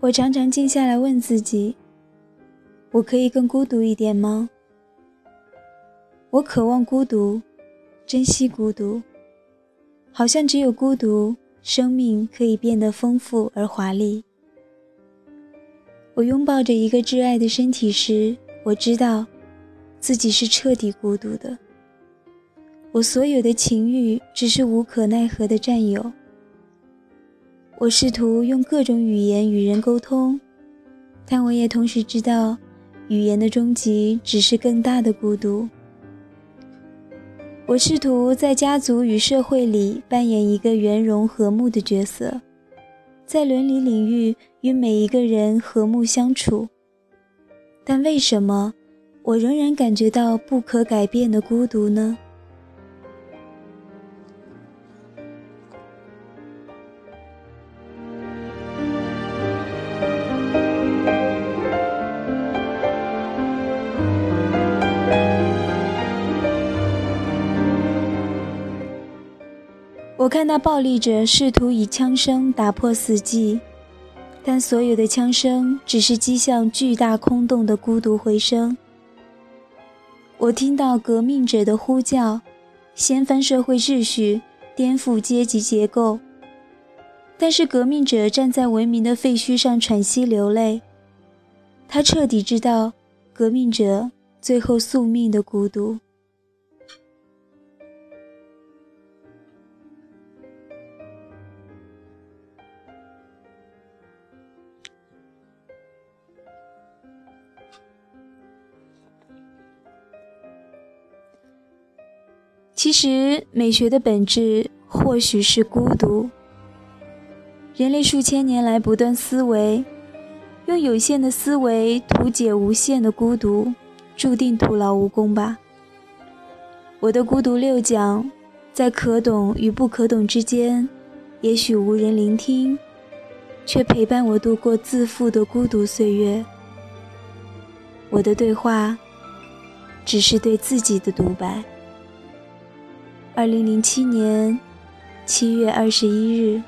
我常常静下来问自己：我可以更孤独一点吗？我渴望孤独，珍惜孤独，好像只有孤独，生命可以变得丰富而华丽。我拥抱着一个挚爱的身体时，我知道自己是彻底孤独的。我所有的情欲只是无可奈何的占有。我试图用各种语言与人沟通，但我也同时知道，语言的终极只是更大的孤独。我试图在家族与社会里扮演一个圆融和睦的角色，在伦理领域与每一个人和睦相处，但为什么我仍然感觉到不可改变的孤独呢？我看到暴力者试图以枪声打破死寂，但所有的枪声只是击向巨大空洞的孤独回声。我听到革命者的呼叫，掀翻社会秩序，颠覆阶级结构。但是革命者站在文明的废墟上喘息流泪，他彻底知道革命者最后宿命的孤独。其实，美学的本质或许是孤独。人类数千年来不断思维，用有限的思维图解无限的孤独，注定徒劳无功吧。我的孤独六讲，在可懂与不可懂之间，也许无人聆听，却陪伴我度过自负的孤独岁月。我的对话，只是对自己的独白。二零零七年七月二十一日。